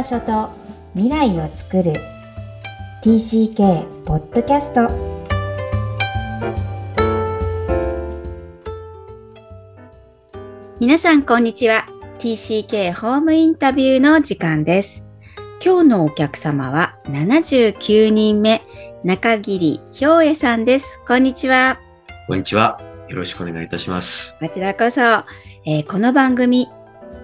場所と未来を作る。TCK ポッドキャスト皆さんこんにちは。TCK ホームインタビューの時間です。今日のお客様は79人目中桐氷恵さんです。こんにちは。こんにちは。よろしくお願いいたします。こちらこそ、えー、この番組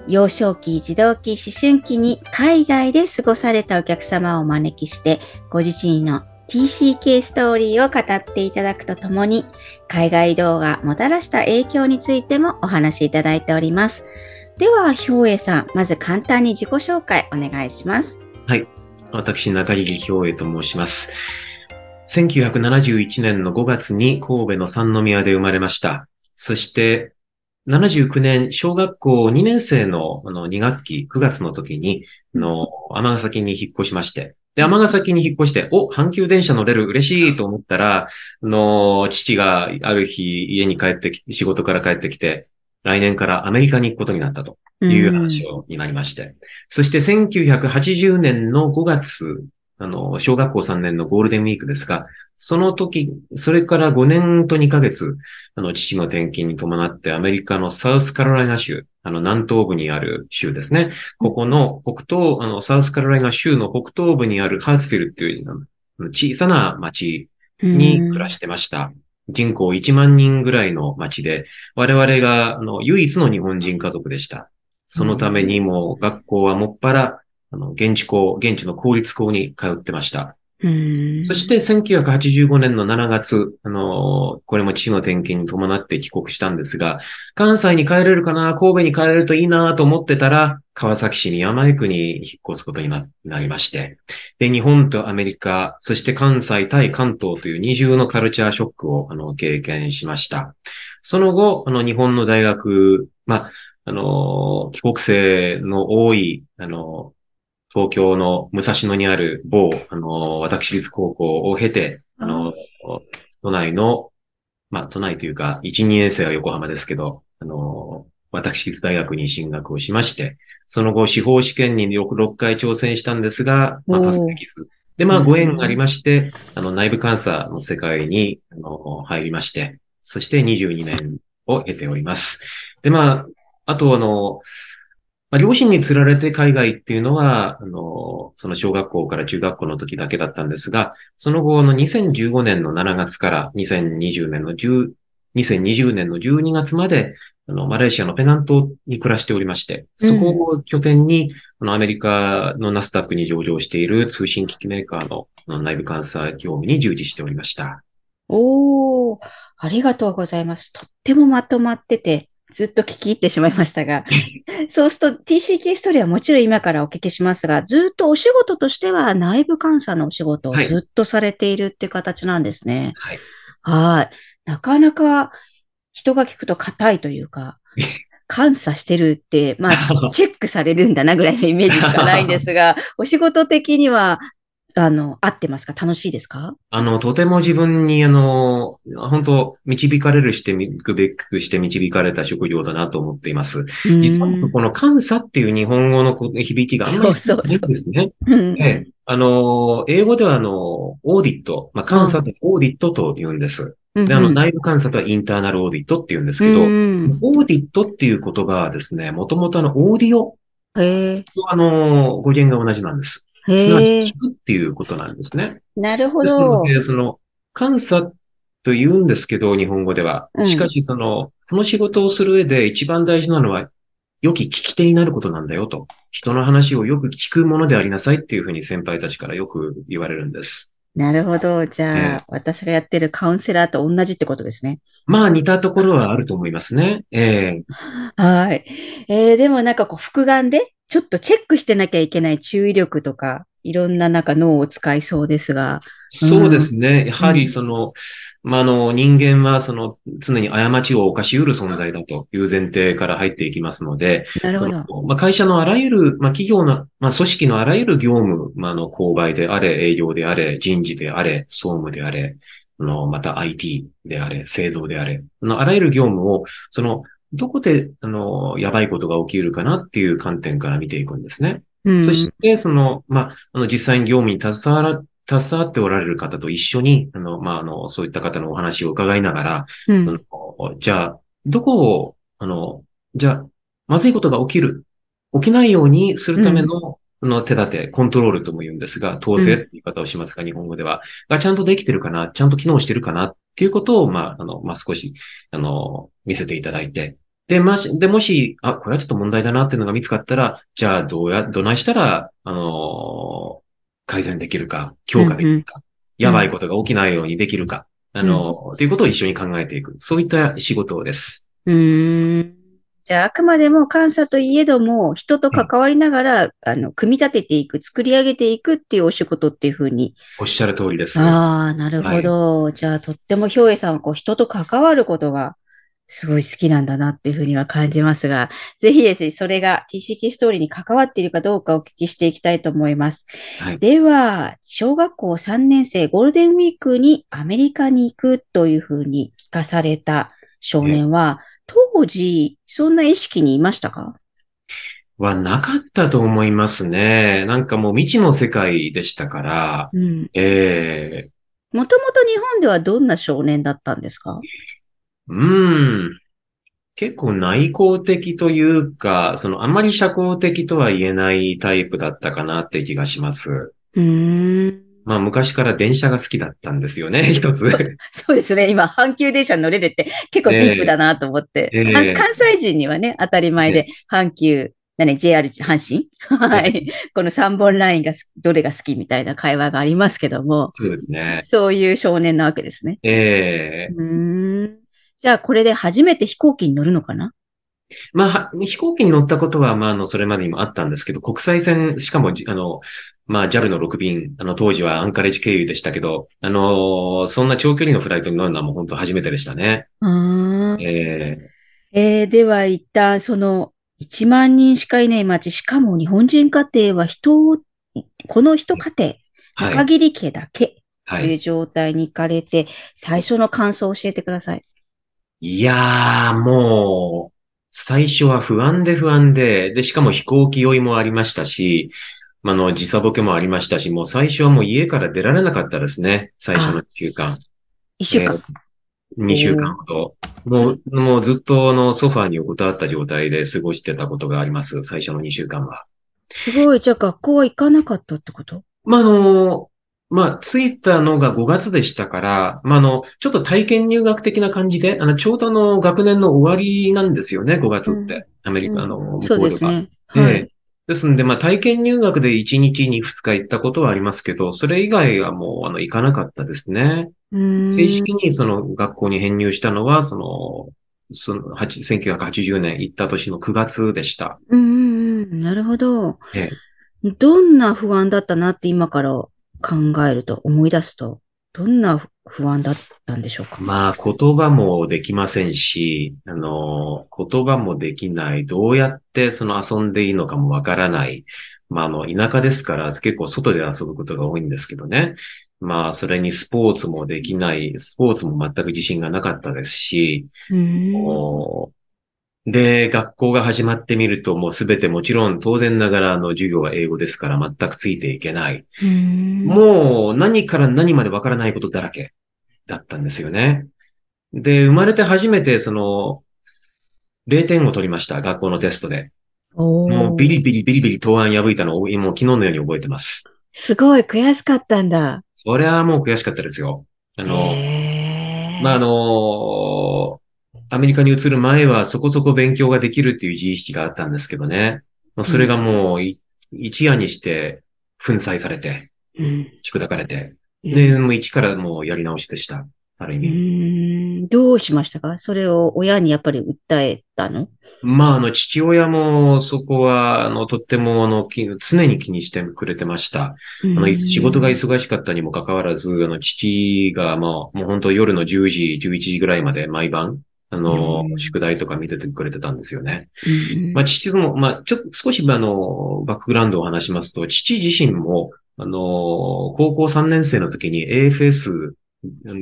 幼少期、児童期、思春期に海外で過ごされたお客様をお招きして、ご自身の TCK ストーリーを語っていただくとともに、海外動がもたらした影響についてもお話しいただいております。では、氷栄さん、まず簡単に自己紹介お願いします。はい。私、中入氷栄と申します。1971年の5月に神戸の三宮で生まれました。そして、79年、小学校2年生のあの2学期、9月の時に、あの、尼崎に引っ越しまして、で、尼崎に引っ越して、お、阪急電車乗れる、嬉しいと思ったら、あの、父がある日家に帰ってきて、仕事から帰ってきて、来年からアメリカに行くことになったという話をになりまして、そして1980年の5月あの、小学校3年のゴールデンウィークですが、その時、それから5年と2ヶ月、あの、父の転勤に伴ってアメリカのサウスカロライナ州、あの、南東部にある州ですね。ここの北東、あの、サウスカロライナ州の北東部にあるハーツフィルっていう小さな町に暮らしてました。人口1万人ぐらいの町で、我々が、あの、唯一の日本人家族でした。そのためにも、学校はもっぱらあの、現地校、現地の公立校に通ってました。そして1985年の7月、あの、これも父の転勤に伴って帰国したんですが、関西に帰れるかな、神戸に帰れるといいなと思ってたら、川崎市に山井区に引っ越すことになりまして、で、日本とアメリカ、そして関西対関東という二重のカルチャーショックをあの経験しました。その後、あの、日本の大学、まあ、あの、帰国生の多い、あの、東京の武蔵野にある某、あの、私立高校を経て、あの、都内の、まあ、都内というか、1、2年生は横浜ですけど、あの、私立大学に進学をしまして、その後、司法試験によく6回挑戦したんですが、まあ、パスできず。で、まあ、ご縁がありまして、あの、内部監査の世界に、あの、入りまして、そして22年を経ております。で、まあ、あと、あの、まあ、両親に釣られて海外っていうのは、あの、その小学校から中学校の時だけだったんですが、その後の2015年の7月から2020年の10、2020年の12月まで、あの、マレーシアのペナントに暮らしておりまして、そこを拠点に、あの、アメリカのナスダックに上場している通信機器メーカーの内部監査業務に従事しておりました。おー、ありがとうございます。とってもまとまってて、ずっと聞き入ってしまいましたが、そうすると TCK ストーリーはもちろん今からお聞きしますが、ずっとお仕事としては内部監査のお仕事をずっとされているっていう形なんですね。はい。はい。なかなか人が聞くと硬いというか、監査してるって、まあ、チェックされるんだなぐらいのイメージしかないんですが、お仕事的にはあの、合ってますか？楽しいですか？あの、とても自分に、あの、本当導かれるしてみくべくして導かれた職業だなと思っています。実は、この監査っていう日本語の響きがあんまりないんですね。あの、英語では、あの、オーディット、まあ、監査とオーディットと言うんです。で、あの、内部監査とはインターナルオーディットって言うんですけど、オーディットっていう言葉はですね、もともとあの、オーディオ。とあの、語源が同じなんです。すなわち聞くっていうことなんですね。なるほど。でその、監査と言うんですけど、日本語では。しかし、その、この仕事をする上で一番大事なのは、良き聞き手になることなんだよと。人の話をよく聞くものでありなさいっていうふうに先輩たちからよく言われるんです。なるほど。じゃあ、えー、私がやってるカウンセラーと同じってことですね。まあ、似たところはあると思いますね。えー、はい。えー、でもなんかこう、複眼でちょっとチェックしてなきゃいけない注意力とか、いろんななんか脳を使いそうですが。そうですね。やはりその、うん、まあ、の、人間はその、常に過ちを犯し得る存在だという前提から入っていきますので、なるほど。まあ、会社のあらゆる、まあ、企業の、まあ、組織のあらゆる業務、まあ、の、購買であれ、営業であれ、人事であれ、総務であれ、の、また IT であれ、製造であれ、のあらゆる業務を、その、どこで、あの、やばいことが起きるかなっていう観点から見ていくんですね。うん。そして、その、まあ、あの、実際に業務に携わら、携わっておられる方と一緒に、あの、まあ、あの、そういった方のお話を伺いながら、うん。その、じゃあ、どこを、あの、じゃあ、まずいことが起きる、起きないようにするための、その手立て、コントロールとも言うんですが、統制って言い方をしますが、日本語では、がちゃんとできてるかな、ちゃんと機能してるかなっていうことを、まあ、あの、まあ、少し、あの、見せていただいて、で、まし、で、もし、あ、これはちょっと問題だなっていうのが見つかったら、じゃあ、どうや、どないしたら、あの、改善できるか、強化できるか、やばいことが起きないようにできるか、あの、ということを一緒に考えていく。そういった仕事です。うーん。あ、あくまでも監査といえども、人と関わりながら、あの、組み立てていく、作り上げていくっていうお仕事っていうふうに。おっしゃる通りです。ああ、なるほど。じゃあ、とってもひょうえさんはこう、人と関わることが、すごい好きなんだなっていうふうには感じますが、ぜひですね、それが TCK ストーリーに関わっているかどうかお聞きしていきたいと思います。はい。では、小学校3年生ゴールデンウィークにアメリカに行くというふうに聞かされた少年は、当時、そんな意識にいましたか？はなかったと思いますね。なんかもう未知の世界でしたから、うん。ええもともと日本ではどんな少年だったんですか？うーん。結構内向的というか、そのあまり社交的とは言えないタイプだったかなって気がします。うーん。まあ昔から電車が好きだったんですよね、一つ。そうですね。今、阪急電車に乗れるって結構ディープだなと思って。ええ関関西人にはね、当たり前で、阪急、何、JR、阪神はい。この3本ラインがすどれが好きみたいな会話がありますけども、そうですね。そういう少年なわけですね。ええうーん。じゃあ、これで初めて飛行機に乗るのかな？まあ、は飛行機に乗ったことは、まあ、あの、それまでにもあったんですけど、国際線、しかも、じあの、まあ、JAL の6便、あの、当時はアンカレッジ経由でしたけど、あのそんな長距離のフライトに乗るのはもう本当初めてでしたね。うーん。ええー、では一旦、その、1万人しかいない町、しかも日本人家庭は人を、この一家庭、えはい。中切り家だけはい。という状態に行かれて、最初の感想を教えてください。いやー、もう、最初は不安で不安で、で、しかも飛行機酔いもありましたし、まああの、時差ボケもありましたし、もう最初はもう家から出られなかったですね。最初の1週間。一週間。2週間ほど。もう、もうずっとあの、ソファーに横たわった状態で過ごしてたことがあります。最初の2週間は。すごい。じゃあ学校は行かなかったってこと？まあ、あの、まあ、着いたのが5月でしたから、まあ、あの、ちょっと体験入学的な感じで、あの、ちょうどあの、学年の終わりなんですよね、5月って。アメリカ、あの、向こうでそうは。ですね。ええはい。ですんで、まあ、体験入学で1日に2日行ったことはありますけど、それ以外はもう、あの、行かなかったですね。正式にその学校に編入したのは、その、その、8 1980年行った年の9月でした。うんうんうん。なるほど。えどんな不安だったなって今から考えると、思い出すと、どんな不安だったんでしょうか？まあ、言葉もできませんし、あの、言葉もできない、どうやってその遊んでいいのかもわからない。まあ、あの、田舎ですから結構外で遊ぶことが多いんですけどね。まあ、それにスポーツもできない、スポーツも全く自信がなかったですし、うーん。おで、学校が始まってみると、もうすべてもちろん当然ながらあの授業は英語ですから全くついていけない。うもう何から何までわからないことだらけだったんですよね。で、生まれて初めてその、0点を取りました、学校のテストで。もうビリビリビリビリ答案破いたのを、もう昨日のように覚えてます。すごい悔しかったんだ。それはもう悔しかったですよ。あの、まあ、あの、アメリカに移る前はそこそこ勉強ができるっていう自意識があったんですけどね。まあそれがもうい一夜にして粉砕されて、うん宿題かれて、うんで、もう一からもうやり直しでした。ある意う味。ーんどうしましたか？それを親にやっぱり訴えたの？まあ、あの、父親もそこは、あの、とっても、あの、気常に気にしてくれてました。あの、い仕事が忙しかったにもかかわらず、あの、父が、まあ、もう本当夜の10時、11時ぐらいまで毎晩、あのう、ん宿題とか見ててくれてたんですよね。うんまあ、父も、まあ、ちょっと少し、あの、バックグラウンドを話しますと、父自身も、あの、高校3年生の時に AFS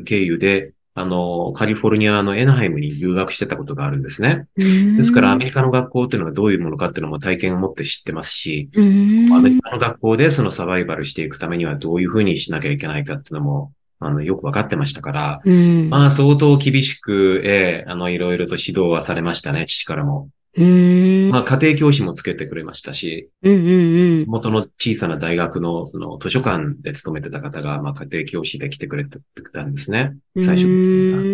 経由で、あの、カリフォルニアのエナハイムに留学してたことがあるんですね。でですから、アメリカの学校っていうのがどういうものかっていうのも体験を持って知ってますし、アメリカの学校でそのサバイバルしていくためにはどういうふうにしなきゃいけないかっていうのも、あの、よくわかってましたから、うん。まあ、相当厳しく、ええあの、いろいろと指導はされましたね、父からも。まあ、家庭教師もつけてくれましたし、うんうんうん。元の小さな大学の、その、図書館で勤めてた方が、まあ、家庭教師で来てくれてたんですね。最初うーん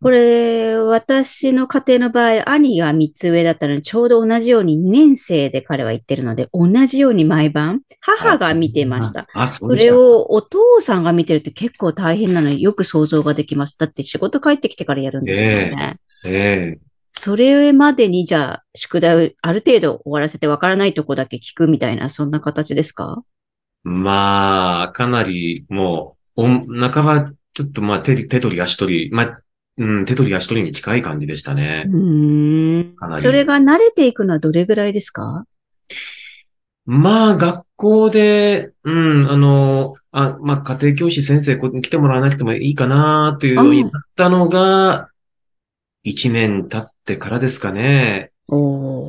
これ、私の家庭の場合、兄が3つ上だったので、ちょうど同じように2年生で彼は行ってるので、同じように毎晩、母が見てました。。あ、そそうでしたれをお父さんが見てるって結構大変なのによく想像ができます。だって仕事帰ってきてからやるんですもんね。ええそれまでにじゃあ、宿題をある程度終わらせてわからないとこだけ聞くみたいな、そんな形ですか？まあ、かなり、もう、お半ば、ちょっと、まあ、手り、手取り足取り、まあ、うん、手取り足取りに近い感じでしたうね。ーん。それが慣れていくのはどれぐらいですか？まあ、学校で、うん、あの、あ、まあ、家庭教師先生こ来てもらわなくてもいいかな、というようになったのが、一年経ってからですかね。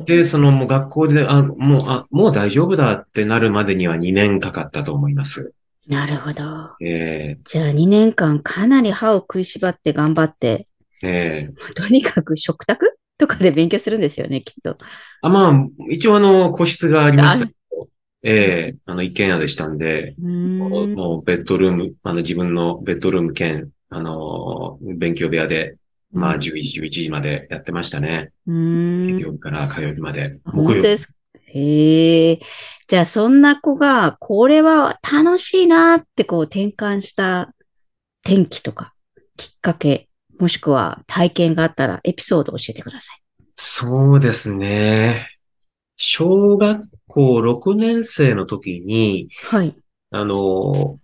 で、そのもう学校で、あ、もう、あ、もう大丈夫だってなるまでには2年かかったと思います。なるほど。えじゃあ2年間かなり歯を食いしばって頑張って、えええとにかく食卓とかで勉強するんですよね、きっと。あ、まあ、一応あの、個室がありましたけど、ええあの、一軒家でしたんで、んもうもうベッドルーム、あの、自分のベッドルーム兼、あの、勉強部屋で、まあ、11時、11時までやってましたね。うーん月曜日から火曜日まで。本木曜日。当です。へえ。じゃあ、そんな子が、これは楽しいなってこう転換した転機とか、きっかけ、もしくは体験があったらエピソードを教えてください。そうですね。小学校6年生の時に、はい。あの、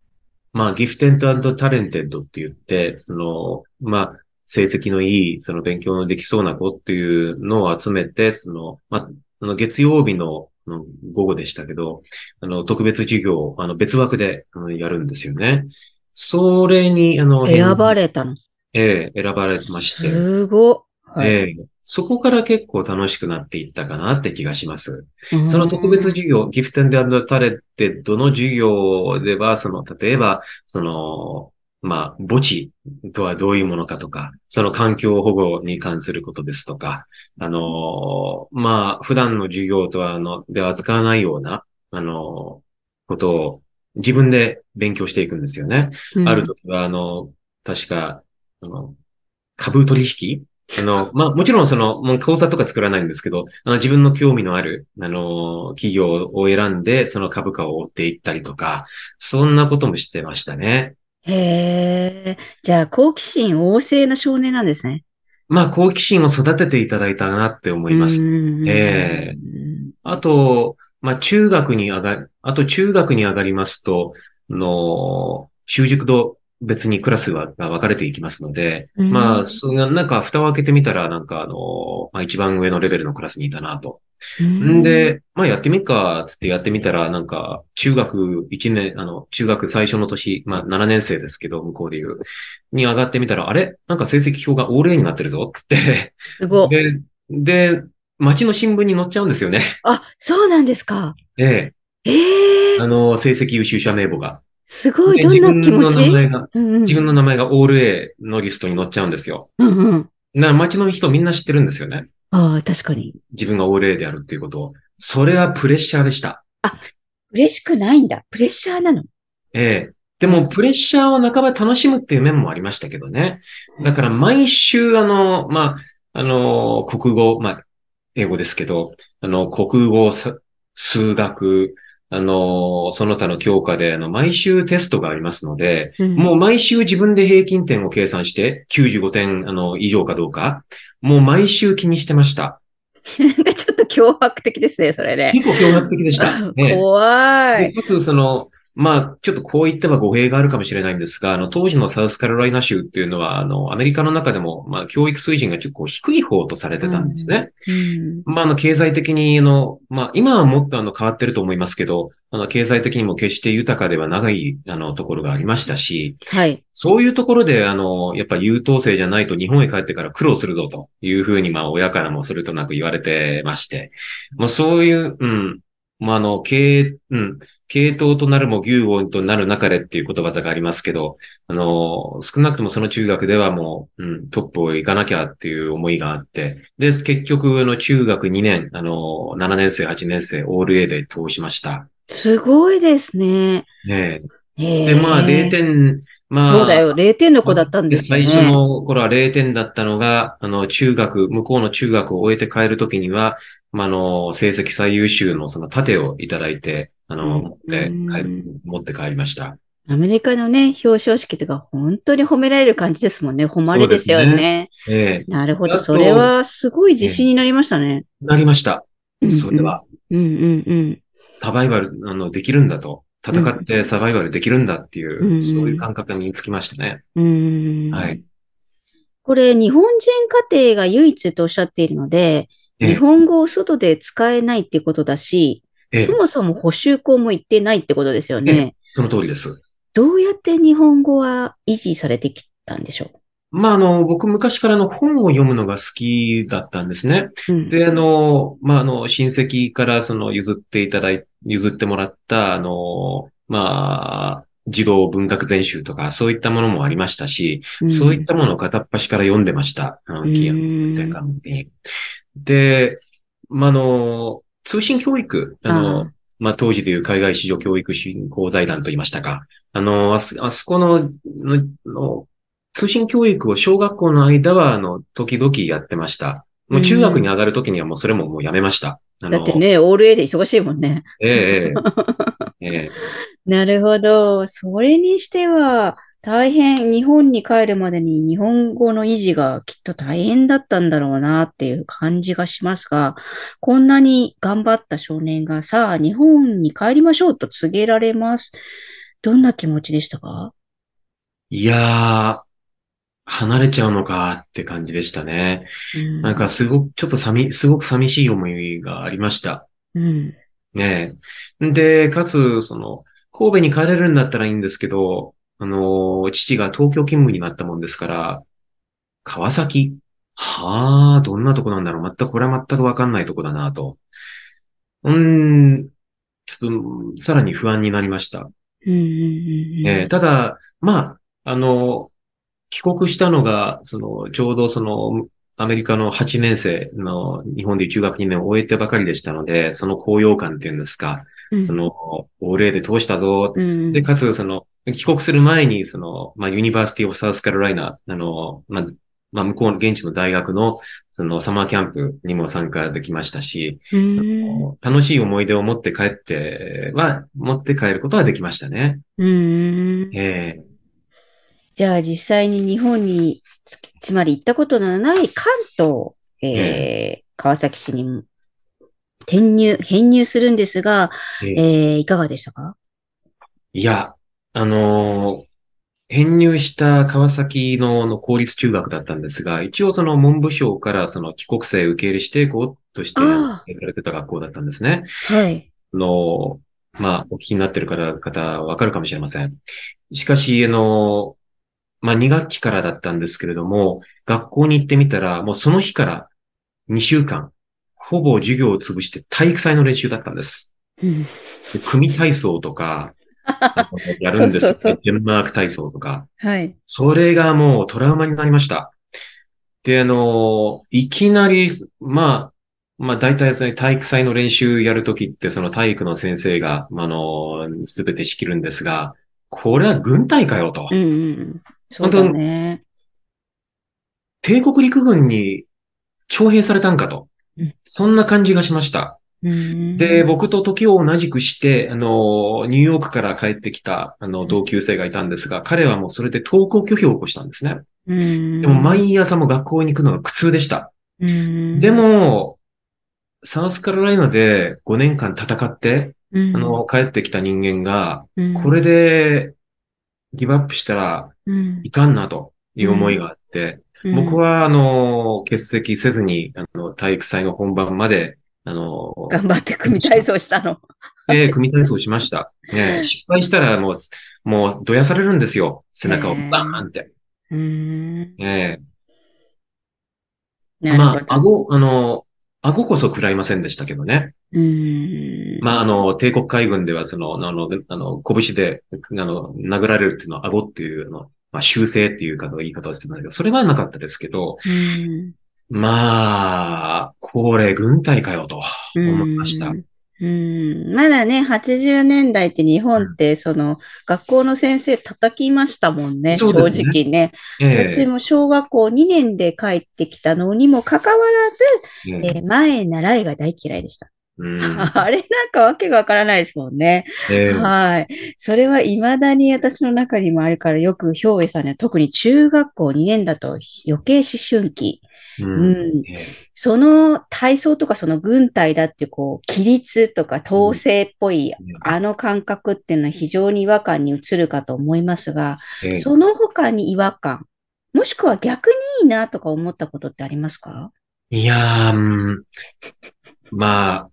まあ、 Gifted and Talented って言って、その、まあ、成績のいい、その勉強のできそうな子っていうのを集めて、その、まあ、あの月曜日のあの午後でしたけど、あの、特別授業を、あの、別枠であのやるんですよね。それに、あの、選ばれたの？ええ、選ばれまして、すご。はい。ええ、そこから結構楽しくなっていったかなって気がします。うんその特別授業、 Gifted and Talented ってどの授業では、その、例えば、その、まあ、墓地とはどういうものかとか、その環境保護に関することですとか、あの、まあ、普段の授業とは、あの、では扱わないような、あの、ことを自分で勉強していくんですよね。うんある時は、あの、確か、あの、株取引？あの、まあ、もちろんその、もう口座とか作らないんですけど、あの、自分の興味のある、あの、企業を選んで、その株価を追っていったりとか、そんなこともしてましたね。へえ。じゃあ、好奇心旺盛な少年なんですね。まあ、好奇心を育てていただいたなって思います。うんえあと、まあ、中学に上が、あと中学に上がりますと、あの、習熟度別にクラスはが分かれていきますので、うんまあ、そなんか蓋を開けてみたら、なんかあの、まあ、一番上のレベルのクラスにいたなと。ん、で、まあ、やってみっか、つってやってみたら、なんか、中学1年、あの、中学最初の年、まあ、7年生ですけど、向こうで言う、に上がってみたら、あれ？なんか成績表がオール A になってるぞってすご。で、で、町の新聞に載っちゃうんですよね。あ、そうなんですか。えええ、えあの、成績優秀者名簿が。すごい。でどんな気持ち？自分の名前が、うんうん自分の名前がオール A のリストに載っちゃうんですよ。うんうん。な、町の人みんな知ってるんですよね。ああ、確かに。自分がオール A であるっていうことを。それはプレッシャーでした。嬉しくないんだ。プレッシャーなの。ええ。でも、プレッシャーを半ば楽しむっていう面もありましたけどね。だから、毎週、あの、まあ、あの、国語、まあ、英語ですけど、あの、国語、さ数学、あの、その他の教科で、あの、毎週テストがありますので、うんもう毎週自分で平均点を計算して、95点、あの、以上かどうか、もう毎週気にしてました。ちょっと脅迫的ですね、それで。結構脅迫的でした。え え怖い。でかつ、その、まあ、ちょっとこう言っては語弊があるかもしれないんですが、あの、当時のサウスカロライナ州っていうのは、あの、アメリカの中でも、まあ、教育水準が結構低い方とされてたんですね。うん。まあ、あの、経済的に、あの、まあ、今はもっとあの、変わってると思いますけど、あの、経済的にも決して豊かではない、あの、ところがありましたし、はい。そういうところで、あの、やっぱ優等生じゃないと日本へ帰ってから苦労するぞというふうに、まあ、親からもそれとなく言われてまして、まあ、そういう、うん、まあ、あの、系、うん、系統となるも牛音となる中でっていうことわざがありますけど、あの、少なくともその中学ではもう、うん、トップを行かなきゃっていう思いがあって、で、結局、あの、中学2年、あの、7年生、8年生、オール A で通しました。すごいですね。ね。え。で、まあ、0点、まあ、そうだよ。0点の子だったんですよね。最初の頃は0点だったのが、あの、中学、向こうの中学を終えて帰るときには、まあ、あの、成績最優秀のその盾をいただいて、あの、うん持って帰る、持って帰りました。アメリカのね、表彰式とか本当に褒められる感じですもんね。誉れですよそうですね。ええなるほど。それはすごい自信になりましたね。なりました。それは、うんうんうん。サバイバル、あの、できるんだと。戦ってサバイバルできるんだっていう、うんそういう感覚が身につきましたね。うん。うんはい。これ、日本人家庭が唯一とおっしゃっているので、ええ日本語を外で使えないってことだし、ええそもそも補修校も行ってないってことですよね。その通りです。どうやって日本語は維持されてきたんでしょまあ、あの、僕昔からの本を読むのが好きだったんですね。う。うん。で、あの、まあ、あの、親戚からその譲っていただい、譲ってもらった、あの、まあ、児童文学全集とか、そういったものもありましたし、うんそういったものを片っ端から読んでました。あの、うん。で、まあ、あの、通信教育、あの、あまあ、当時でいう海外市場教育振興財団と言いましたか。あの、あそあそこの、の、の通信教育を小学校の間は、あの、時々やってました。もう中学に上がるときにはもうそれももうやめました。だって。ね、オール A で忙しいもんね。ええええええ なるほど。それにしては、大変、日本に帰るまでに日本語の維持がきっと大変だったんだろうなっていう感じがしますが、こんなに頑張った少年がさあ、日本に帰りましょうと告げられます。どんな気持ちでしたか？いやー、離れちゃうのかって感じでしたね。うんなんかすごく、ちょっと寂、すごく寂しい思いがありました。うん。ねえ。で、かつ、その、神戸に帰れるんだったらいいんですけど、あの、父が東京勤務になったもんですから、川崎？はあ、どんなとこなんだろう？全く、これは全くわかんないとこだなと。うーん、ちょっと、さらに不安になりました。うんうんうんうんえーただ、まあ、あの、帰国したのが、その、ちょうどその、アメリカの8年生の日本で中学2年を終えてばかりでしたので、その高揚感っていうんですか、うんその、オール A で通したぞ。うんで、かつ、その、帰国する前に、その、まあ、ユニバーシティオブサウスカロライナ、あの、まあ、まあ、向こうの現地の大学の、その、サマーキャンプにも参加できましたし、うん。楽しい思い出を持って帰っては、持って帰ることはできましたね。うん。ええ。じゃあ実際に日本につ、つまり行ったことのない関東、えー川崎市に転入、編入するんですが、ええ。えーいかがでしたか？いや、あのー編入した川崎のの公立中学だったんですが、一応その文部省からその帰国生受け入れ指定校としてされてた学校だったんですね。はい。あの、まあ、お聞きになってる方、方わかるかもしれません。しかし、あの、まあ、2学期からだったんですけれども、学校に行ってみたら、もうその日から2週間、ほぼ授業を潰して体育祭の練習だったんです。うんで組体操とか、やるんですよそうそうそうデンマーク体操とか。はい。それがもうトラウマになりました。で、あの、いきなり、まあ、まあ大体その体育祭の練習やるときってその体育の先生が、まああの、すべて仕切るんですが、これは軍隊かよと。うんうん。そうだね。帝国陸軍に徴兵されたんかとうん。そんな感じがしました。うん。で、、僕と時を同じくして、あの、ニューヨークから帰ってきた、あの、同級生がいたんですが、彼はもうそれで登校拒否を起こしたんですね。うん、でも毎朝も学校に行くのが苦痛でした。うん、で、も、サウスカロライナで5年間戦って、うん。あの、帰ってきた人間が、うん。これでギブアップしたらうん。いかんなという思いがあって、僕、は、あの、欠席せずに、あの、体育祭の本番まで、あの、うん頑張って組体操したの。えー組体操しました。ね、失敗したらもう、もう、どやされるんですよ。背中をバーンって。うーん。えなるほど。まあ、顎、あの、顎こそ食らいませんでしたけどね。うーん。まあ、あの、帝国海軍では、その、あの、あの、拳で、あの、殴られるっていうのは、顎っていうの、まあ、修正っていうか言い方をしてたんだけど、それはなかったですけど、うんまあ、これ、軍隊かよ、と思いました。うんうんまだね、80年代って日本って、その、学校の先生叩きましたもんね、ね直ね。え私も小学校2年で帰ってきたのにもかかわらず、えええー前習いが大嫌いでした。うん。あれなんかわけがわからないですもんね。ええ。はい。それは未だに私の中にもあるから、よく兵衛さんには特に中学校2年だと余計思春期。ううん。んえ。その体操とかその軍隊だってこう、規律とか統制っぽい、えあの感覚っていうのは非常に違和感に移るかと思いますが、ええ。その他に違和感、もしくは逆にいいなとか思ったことってありますか？いやー、うん。まあ、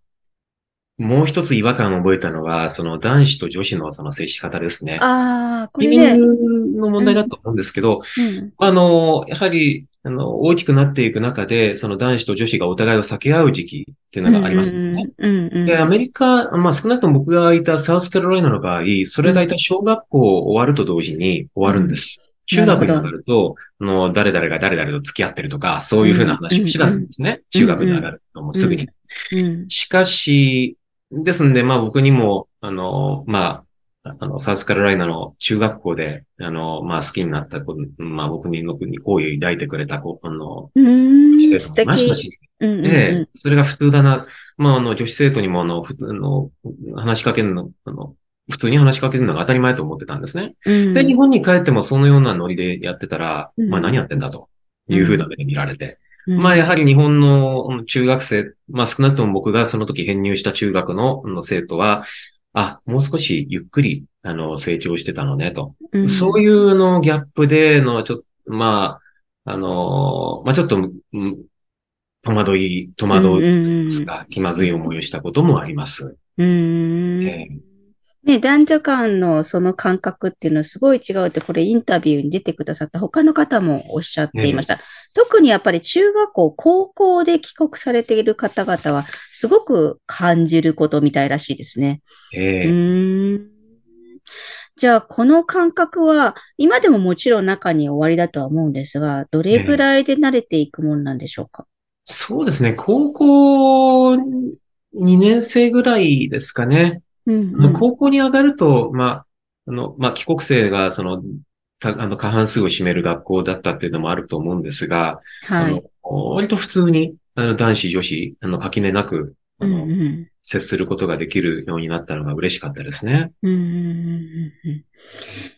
もう一つ違和感を覚えたのは、その男子と女子のその接し方ですね。ああ、これね、の問題だと思うんですけど、うん、あの、やはり、あの、大きくなっていく中で、その男子と女子がお互いを避け合う時期っていうのがありますよね。うんうんうん。で、アメリカ、まあ少なくとも僕がいたサウスカロライナの場合、それがいた小学校終わると同時に終わるんです。うん中学に上がると、あの、誰々が誰々と付き合ってるとか、そういうふうな話をしだすんですね。うん中学に上がるともうすぐに。うんしかし、ですんで、まあ僕にも、あの、まあ、あの、サウスカロライナの中学校で、あの、まあ好きになった子、まあ僕に、僕に好意を抱いてくれた子、あの、うーん、生素徒もいました敵。し、うんうんええうそれが普通だな。まあ、あの、女子生徒にも、あの、普通の、話しかけるの、あの、普通に話しかけるのが当たり前と思ってたんですね。ん。で、日本に帰ってもそのようなノリでやってたら、うんまあ何やってんだというふうな目で見られて。うん。まあやはり日本のうん中学生、まあ少なくとも僕がその時編入した中学の生徒は、あ、もう少しゆっくり、あの、成長してたのね、と。うん。そういうのギャップでの、ちょっと、まあ、あの、まあちょっと、うん戸惑い、戸惑うんいうんですが、気まずい思いをしたこともあります。うんうん。ええね、男女間のその感覚っていうのはすごい違うって、これインタビューに出てくださった他の方もおっしゃっていました。特にやっぱり中学校、高校で帰国されている方々は、すごく感じることみたいらしいですね。うええーん。じゃあ、この感覚は、今でももちろん中に終わりだとは思うんですが、どれぐらいで慣れていくものなんでしょうか？そうですね。高校2年生ぐらいですかね。うんあの高校に上がると、まあ、あの、まあ、帰国生が、その、たあの、過半数を占める学校だったっていうのもあると思うんですが、あのはい。、割と普通に、あの、男子、女子、あの、垣根なく、あうんうの、ん接することができるようになったのが嬉しかったですね。うんうんうんうん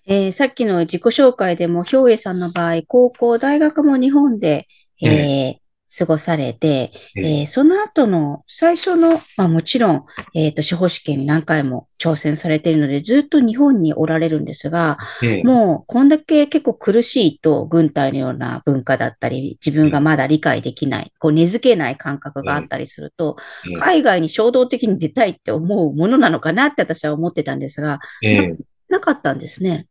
えーさっきの自己紹介でも、兵衛さんの場合、高校、大学も日本で、えー過ごされて、ええ。えーその後の最初の、まあもちろん、えっ、と、司法試験に何回も挑戦されているので、ずっと日本におられるんですが、ええ。もう、こんだけ結構苦しいと、軍隊のような文化だったり、自分がまだ理解できない、こう根付けない感覚があったりすると、ええ海外に衝動的に出たいって思うものなのかなって私は思ってたんですが、ええなかったんですね。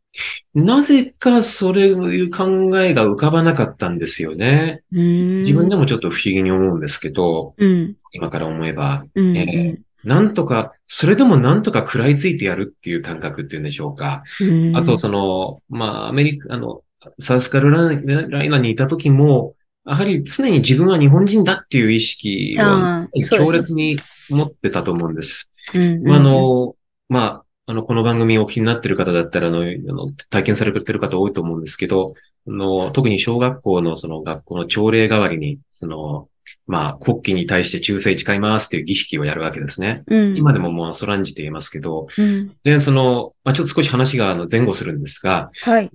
なぜかそれいう考えが浮かばなかったんですよね。自分でもちょっと不思議に思うんですけど、うん。今から思えば、うん。えなんとか、それでもなんとか食らいついてやるっていう感覚っていうんでしょうか。うんあと、その、まあ、アメリカ、あの、サウスカロライナにいた時も、やはり常に自分は日本人だっていう意識を強烈に持ってたと思うんです。うんまあ、あ、の、まあ、あの、この番組をお聞きになっている方だったら、あの、あの体験されている方多いと思うんですけど、あの、特に小学校のその学校の朝礼代わりに、その、まあ、国旗に対して忠誠誓いますっていう儀式をやるわけですね。うん、今でももうそらんじていますけど、うん。で、その、まあ、ちょっと少し話があの前後するんですが、はい。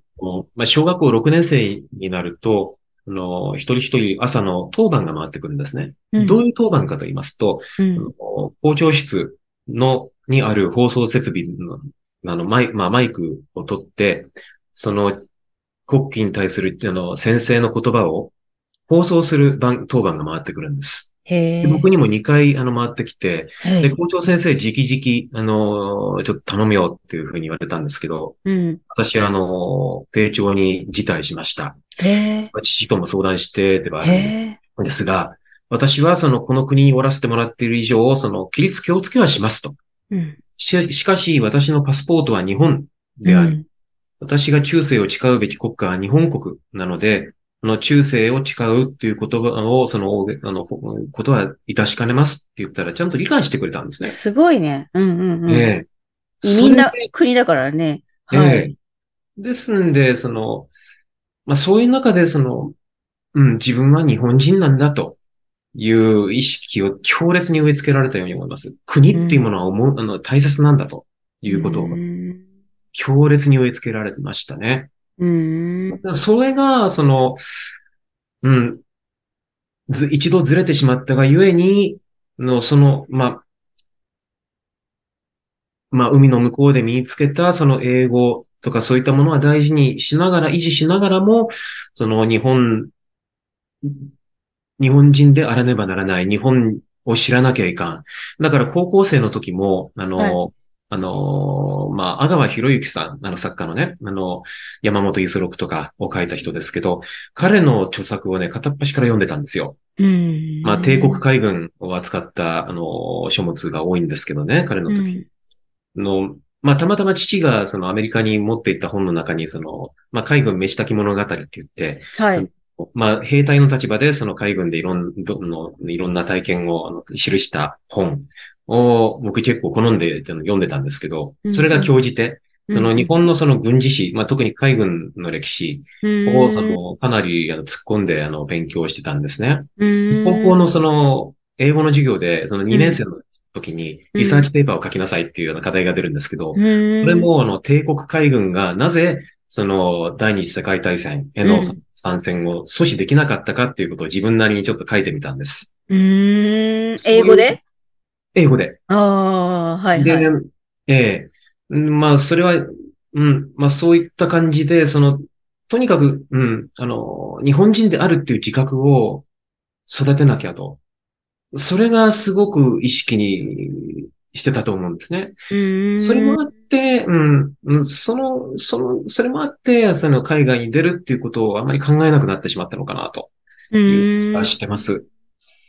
まあ、小学校6年生になると、あの、一人一人朝の当番が回ってくるんですね。うんどういう当番かと言いますと、うん校長室の、にある放送設備の、あの、マイ,、まあ、マイクを取って、その国旗に対する、あの、先生の言葉を放送する番、当番が回ってくるんです。で僕にも2回、あの、回ってきて、で、校長先生、直々、あの、ちょっと頼むよっていうふうに言われたんですけど、うん、私は、あの、丁重に辞退しました。父とも相談してではあるんですですが、私はその、この国におらせてもらっている以上、その、規律気をつけはしますと。うん、ししかし、私のパスポートは日本であり、うん、私が中世を誓うべき国家は日本国なので、の中世を誓うっていう言葉を、その、あの、ことは致しかねますって言ったら、ちゃんと理解してくれたんですね。すごいね。うんうんうん。ええ移民だ、国だからね。はい。ええですんで、その、まあそういう中で、その、うん、自分は日本人なんだという意識を強烈に植え付けられたように思います。国っていうものは思う、うん、あの大切なんだということを強烈に植え付けられてましたね。うん。それが、その、うん、ず、一度ずれてしまったがゆえに、の、その、まあ、まあ、海の向こうで身につけた、その英語とかそういったものは大事にしながら、維持しながらも、その日本、日本人であらねばならない、日本を知らなきゃいかん。だから高校生の時も、あの、はいあのまあ、阿川博之さん、あの作家のね、あの、山本五十六とかを書いた人ですけど、彼の著作をね、片っ端から読んでたんですよ。まあ、帝国海軍を扱った、あの、書物が多いんですけどね、彼の作品。の、まあ、たまたま父が、そのアメリカに持っていった本の中に、その、まあ、海軍飯炊き物語って言って、はい。まあ、兵隊の立場で、その海軍でいろんの、いろんな体験を記した本を僕結構好んで読んでたんですけど、それが興じて、その日本のその軍事史、まあ、特に海軍の歴史を、その、かなりあの突っ込んで、あの、勉強してたんですね。高校のその、英語の授業で、その2年生の時に、リサーチペーパーを書きなさいっていうような課題が出るんですけど、それも、あの、帝国海軍がなぜ、その、第二次世界大戦への参戦を阻止できなかったかっていうことを自分なりにちょっと書いてみたんです。うん。英語で？英語で。ああ、はい、はい。で、ええまあ、それは、うん、まあ、そういった感じで、その、とにかく、うん、あの、日本人であるっていう自覚を育てなきゃと。それがすごく意識にしてたと思うんですね。それもあって、うん、その、その、それもあって、その海外に出るっていうことをあまり考えなくなってしまったのかなという気がしてます。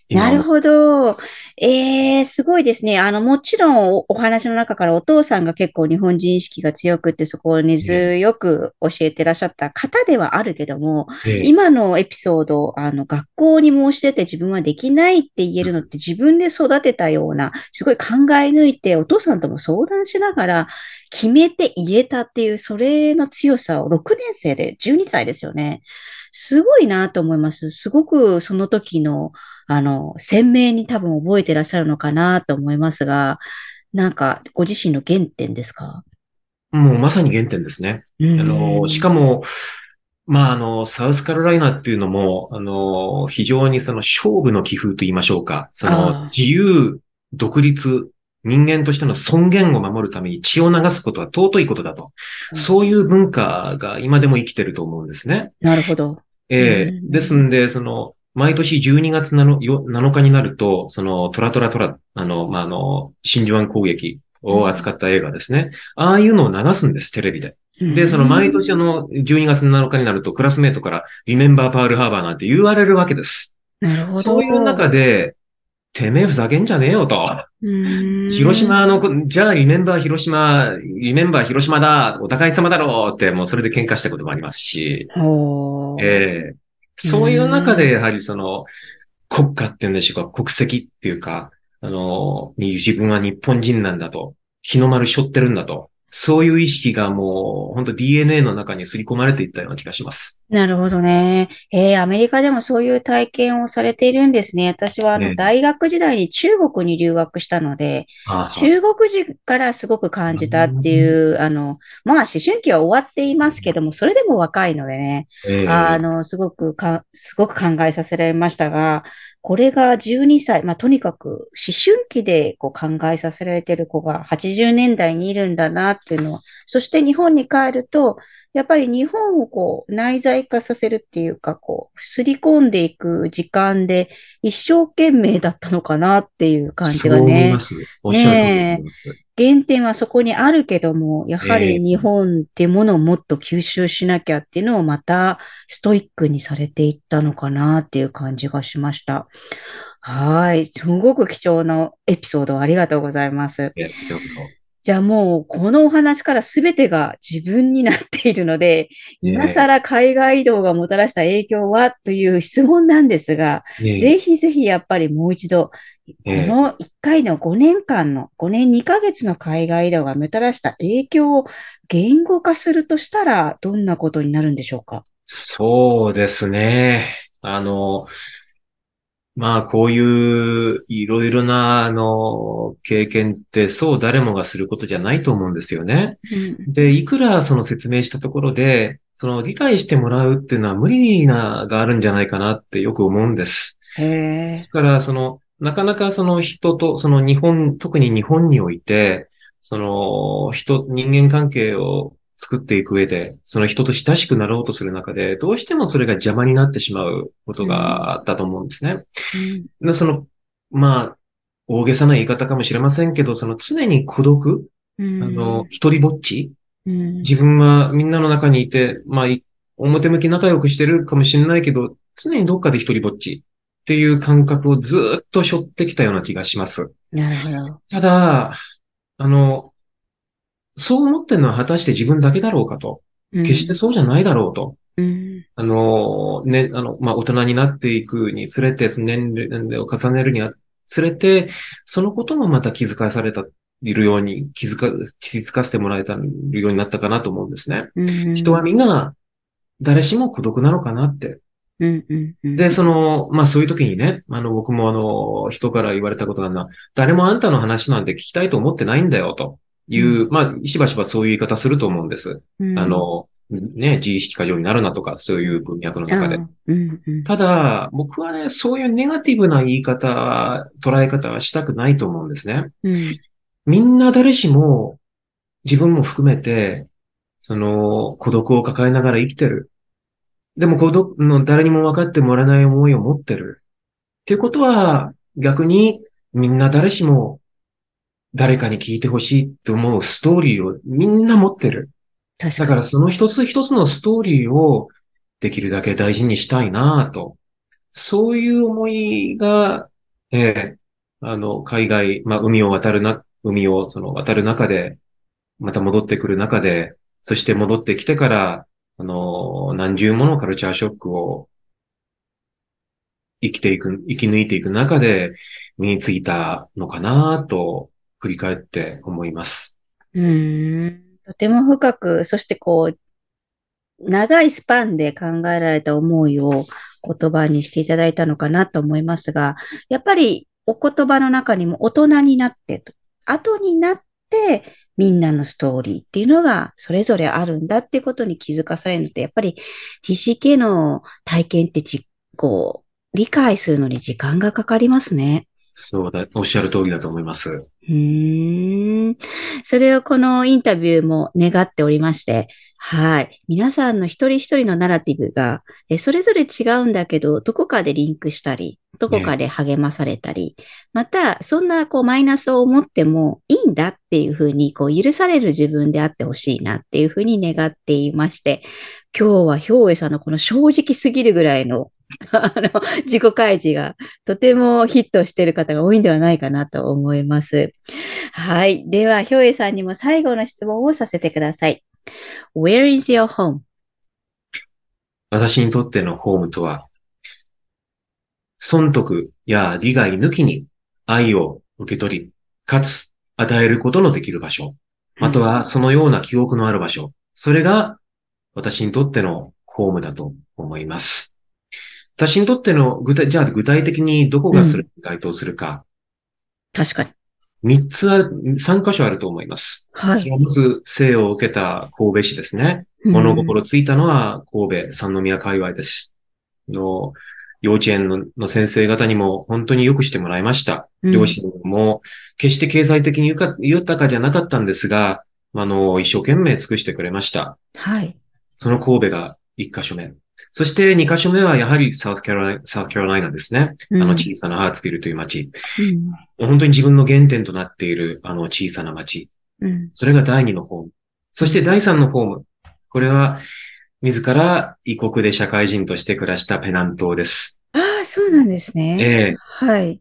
なるほど。ええー、すごいですね。あの、もちろんお話の中からお父さんが結構日本人意識が強くってそこを根強く教えてらっしゃった方ではあるけども、え今のエピソード、あの、学校に申し出て自分はできないって言えるのって自分で育てたような、すごい考え抜いてお父さんとも相談しながら決めて言えたっていう、それの強さを6年生で12歳ですよね。すごいなと思います。すごくその時のあの、鮮明に多分覚えてらっしゃるのかなと思いますが、なんか、ご自身の原点ですか？もうまさに原点ですね。あの、しかも、まあ、あの、サウスカロライナっていうのも、あの、非常にその勝負の気風と言いましょうか。その、自由、独立、人間としての尊厳を守るために血を流すことは尊いことだと。そういう文化が今でも生きてると思うんですね。なるほど。ええー、ですんで、その、毎年12月 7, 7日になると、そのトラトラトラ、あの、まあ、あの、真珠湾攻撃を扱った映画ですね。うん、ああいうのを流すんです、テレビで。で、その毎年あの、12月7日になるとクラスメートからリメンバーパールハーバーなんて言われるわけです。なるほど。そういう中で、てめえふざけんじゃねえよと。広島の、じゃあリメンバー広島、リメンバー広島だ、お互い様だろうって、もうそれで喧嘩したこともありますし。ええーそういう中で、やはりその、国家っていうんでしょうか、国籍っていうか、あの、自分は日本人なんだと、日の丸背負ってるんだと、そういう意識がもう、本当 DNA の中に刷り込まれていったような気がします。なるほどね。えー、アメリカでもそういう体験をされているんですね。私はあの、ね大学時代に中国に留学したので、あ中国人からすごく感じたっていう、あの、まあ、思春期は終わっていますけども、それでも若いのでね、ええあの、すごくか、すごく考えさせられましたが、これが12歳、まあ、とにかく思春期でこう考えさせられてる子が80年代にいるんだなっていうのは、そして日本に帰ると、やっぱり日本をこう内在化させるっていうか、こう、すり込んでいく時間で一生懸命だったのかなっていう感じがそうね。原点はそこにあるけども、やはええり日本ってものをもっと吸収しなきゃっていうのをまたストイックにされていったのかなっていう感じがしました。はい。すごく貴重なエピソードありがとうございます。いや、ようこそ。じゃあもうこのお話から全てが自分になっているので、今更海外移動がもたらした影響はという質問なんですが、ええ。ぜひぜひやっぱりもう一度、こえ。えの1回の5年間の、5年2ヶ月の海外移動がもたらした影響を言語化するとしたら、どんなことになるんでしょうか？そうですね。あの、まあ、こういういろいろな、あの、経験ってそう誰もがすることじゃないと思うんですよね。うん。で、いくらその説明したところで、その理解してもらうっていうのは無理な、があるんじゃないかなってよく思うんです。へでえ。すから、その、なかなかその人と、その日本、特に日本において、その人、人間関係を作っていく上で、その人と親しくなろうとする中で、どうしてもそれが邪魔になってしまうことがあったと思うんですね。うんでその、まあ、大げさな言い方かもしれませんけど、その常に孤独、うんあの、一人ぼっち、うん自分はみんなの中にいて、まあ、い表向き仲良くしてるかもしれないけど、常にどっかで一人ぼっちっていう感覚をずーっと背負ってきたような気がします。なるほど。ただ、あの、そう思ってるのは果たして自分だけだろうかと。決してそうじゃないだろうと。うん。あの、ね、あの、まあ、大人になっていくにつれて、年齢年齢を重ねるにつれて、そのこともまた気づかされた、いるように、気づか、気づかせてもらえたようになったかなと思うんですね。うん。人はみんな、誰しも孤独なのかなって。で、その、まあそういう時にね、あの、僕もあの、人から言われたことがあるのは、誰もあんたの話なんて聞きたいと思ってないんだよ、という、まあ、しばしばそういう言い方すると思うんです。うん、あの、ね、自意識過剰になるなとか、そういう文脈の中で。あうんうん。ただ、僕はね、そういうネガティブな言い方、捉え方はしたくないと思うんですね。うん。みんな誰しも、自分も含めて、その、孤独を抱えながら生きてる。でも孤独の誰にも分かってもらえない思いを持ってる。っていうことは、逆にみんな誰しも誰かに聞いてほしいって思うストーリーをみんな持ってる。確かに。だからその一つ一つのストーリーをできるだけ大事にしたいなぁと。そういう思いが、ええあの、海外、まあ、海を渡るな、海をその渡る中で、また戻ってくる中で、そして戻ってきてから、あの、何重ものカルチャーショックを生きていく、生き抜いていく中で身についたのかなと振り返って思います。うん。とても深く、そしてこう、長いスパンで考えられた思いを言葉にしていただいたのかなと思いますが、やっぱりお言葉の中にも大人になってと、後になってみんなのストーリーっていうのがそれぞれあるんだっていうことに気づかされるのって、やっぱり TCK の体験ってじ、こう、理解するのに時間がかかりますね。そうだ、おっしゃる通りだと思います。うん。それをこのインタビューも願っておりまして、はい。皆さんの一人一人のナラティブが、えそれぞれ違うんだけど、どこかでリンクしたり、どこかで励まされたり、また、そんなこうマイナスを思ってもいいんだっていうふうに、こう許される自分であってほしいなっていうふうに願っていまして、今日は兵衛さんのこの正直すぎるぐらいの、あの、自己開示がとてもヒットしている方が多いんではないかなと思います。はい。では、ひょうえさんにも最後の質問をさせてください。Where is your home? 私にとってのホームとは、損得や利害抜きに愛を受け取り、かつ与えることのできる場所。またはそのような記憶のある場所。それが私にとってのホームだと思います。私にとっての具体、じゃあ具体的にどこがそれに該当するか。うん、確かに。三つある、三箇所あると思います。はい。それまず生を受けた神戸市ですね。物心ついたのは神戸三宮界隈です。の、幼稚園の先生方にも本当によくしてもらいました。両親も決して経済的に豊かじゃなかったんですが、あの、一生懸命尽くしてくれました。はい。その神戸が一箇所目。そして二箇所目はやはりサウスカロライナ、サウスカロライナですね。あの小さなハーツビルという街。うん、本当に自分の原点となっているあの小さな街。うん、それが第二のホーム。そして第三のホーム。これは自ら異国で社会人として暮らしたペナン島です。ああ、そうなんですね。ええー、はい。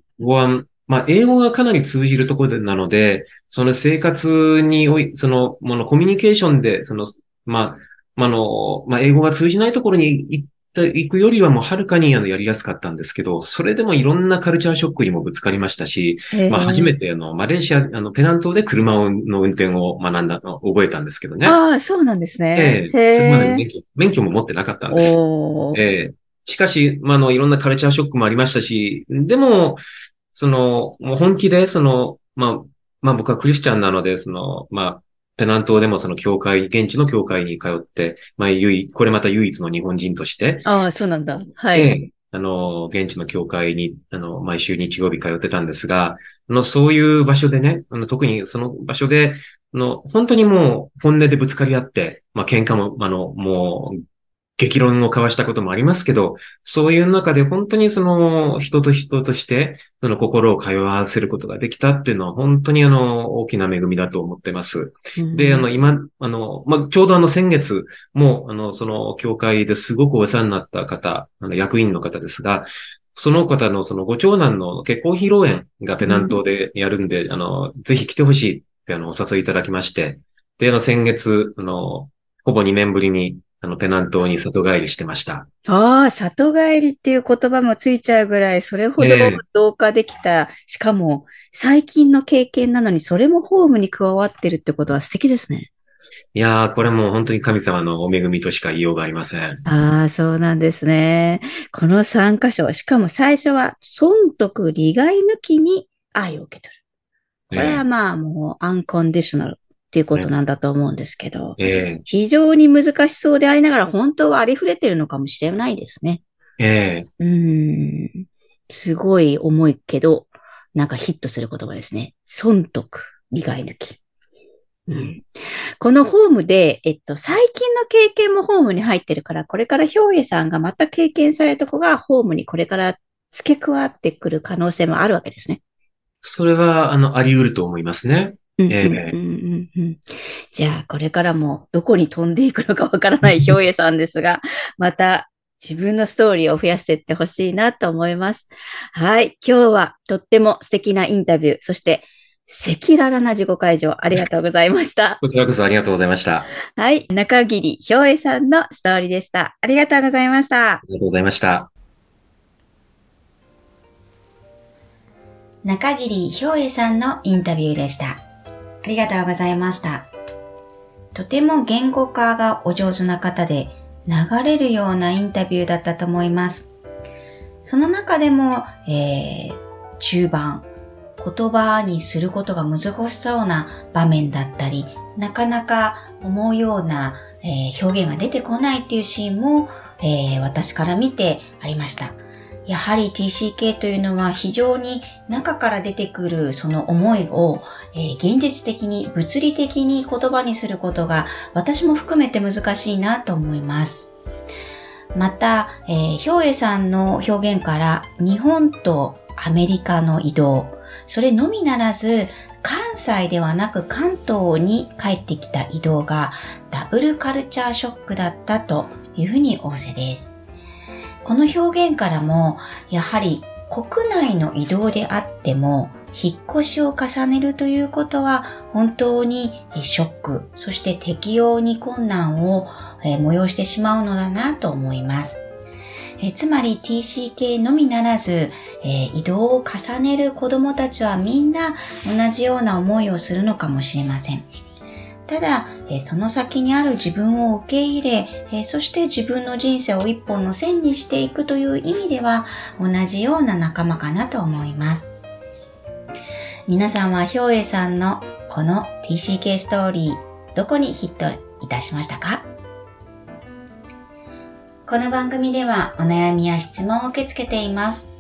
まあ、英語がかなり通じるところなので、その生活におい、その、ものコミュニケーションで、その、まあ、まあの、まあ、英語が通じないところに行った行くよりはもうはるかにあのやりやすかったんですけど、それでもいろんなカルチャーショックにもぶつかりましたし、まあ、初めてあの、マレーシア、あの、ペナン島で車の運転を学んだ、覚えたんですけどね。ああ、そうなんですね。ええそれまで免許免許も持ってなかったんです。ええしかし、まあ、の、いろんなカルチャーショックもありましたし、でも、その、もう本気で、その、まあ、まあ僕はクリスチャンなので、その、まあ、ペナン島でもその教会、現地の教会に通って、まあ、唯、これまた唯一の日本人として。ああ、そうなんだ。はい。あの、現地の教会に、あの、毎週日曜日通ってたんですが、あの、そういう場所でね、あの、特にその場所で、あの、本当にもう本音でぶつかり合って、まあ、喧嘩も、あの、もう、激論を交わしたこともありますけど、そういう中で本当にその人と人として、その心を通わせることができたっていうのは本当にあの大きな恵みだと思ってます。うん、で、あの今、あの、まあ、ちょうどあの先月も、あの、その教会ですごくお世話になった方、あの役員の方ですが、その方のそのご長男の結婚披露宴がペナン島でやるんで、うん、あの、ぜひ来てほしいってあの、お誘いいただきまして、で、あの、先月、あの、ほぼ2年ぶりにあの、ペナン島に里帰りしてました。ああ、里帰りっていう言葉もついちゃうぐらい、それほど同化できた、えー、しかも最近の経験なのに、それもホームに加わってるってことは素敵ですね。いやー、これも本当に神様のお恵みとしか言いようがありません。ああ、そうなんですね。この3箇所、しかも最初は、損得利害抜きに愛を受け取る。これはまあもうアンコンディショナルっていうことなんだと思うんですけど、えー、非常に難しそうでありながら本当はありふれてるのかもしれないですね。ええー、うん。すごい重いけど、なんかヒットする言葉ですね。損得、利害抜き。うん、このホームで、えっと、最近の経験もホームに入ってるから、これから兵衛さんがまた経験された子がホームにこれから付け加わってくる可能性もあるわけですね。それは、あの、あり得ると思いますね。じゃあ、これからもどこに飛んでいくのかわからないひょうえさんですが、また自分のストーリーを増やしていってほしいなと思います。はい。今日はとっても素敵なインタビュー、そして赤裸々な自己会場ありがとうございました。こちらこそありがとうございました。はい。中桐ひょうえさんのストーリーでした。ありがとうございました。ありがとうございました。中桐ひょうえさんのインタビューでした。ありがとうございました。とても言語化がお上手な方で流れるようなインタビューだったと思います。その中でも、えー、中盤、言葉にすることが難しそうな場面だったり、なかなか思うような、えー、表現が出てこないっていうシーンも、えー、私から見てありました。やはり TCK というのは非常に中から出てくるその思いを、え、現実的に物理的に言葉にすることが私も含めて難しいなと思います。また、えー、兵衛さんの表現から日本とアメリカの移動、それのみならず関西ではなく関東に帰ってきた移動がダブルカルチャーショックだったというふうに仰せです。この表現からも、やはり国内の移動であっても、引っ越しを重ねるということは本当にショック、そして適用に困難を催してしまうのだなと思います。えつまり TCK のみならず、え移動を重ねる子供たちはみんな同じような思いをするのかもしれません。ただ、えその先にある自分を受け入れ、えそして自分の人生を一本の線にしていくという意味では同じような仲間かなと思います。皆さんはひょうえさんのこの TCK ストーリー、どこにヒットいたしましたか？この番組ではお悩みや質問を受け付けています。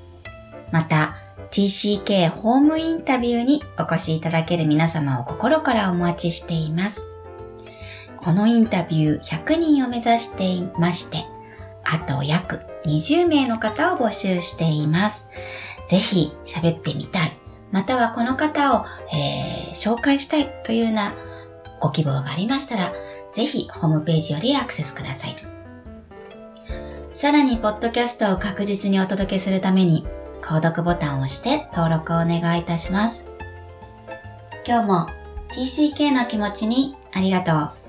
また、TCK ホームインタビューにお越しいただける皆様を心からお待ちしています。このインタビュー100人を目指していまして、あと約20名の方を募集しています。ぜひ喋ってみたい。またはこの方を、えー、紹介したいというようなご希望がありましたら、ぜひホームページよりアクセスください。さらに、ポッドキャストを確実にお届けするために、購読ボタンを押して登録をお願いいたします。今日も TCK の気持ちにありがとう。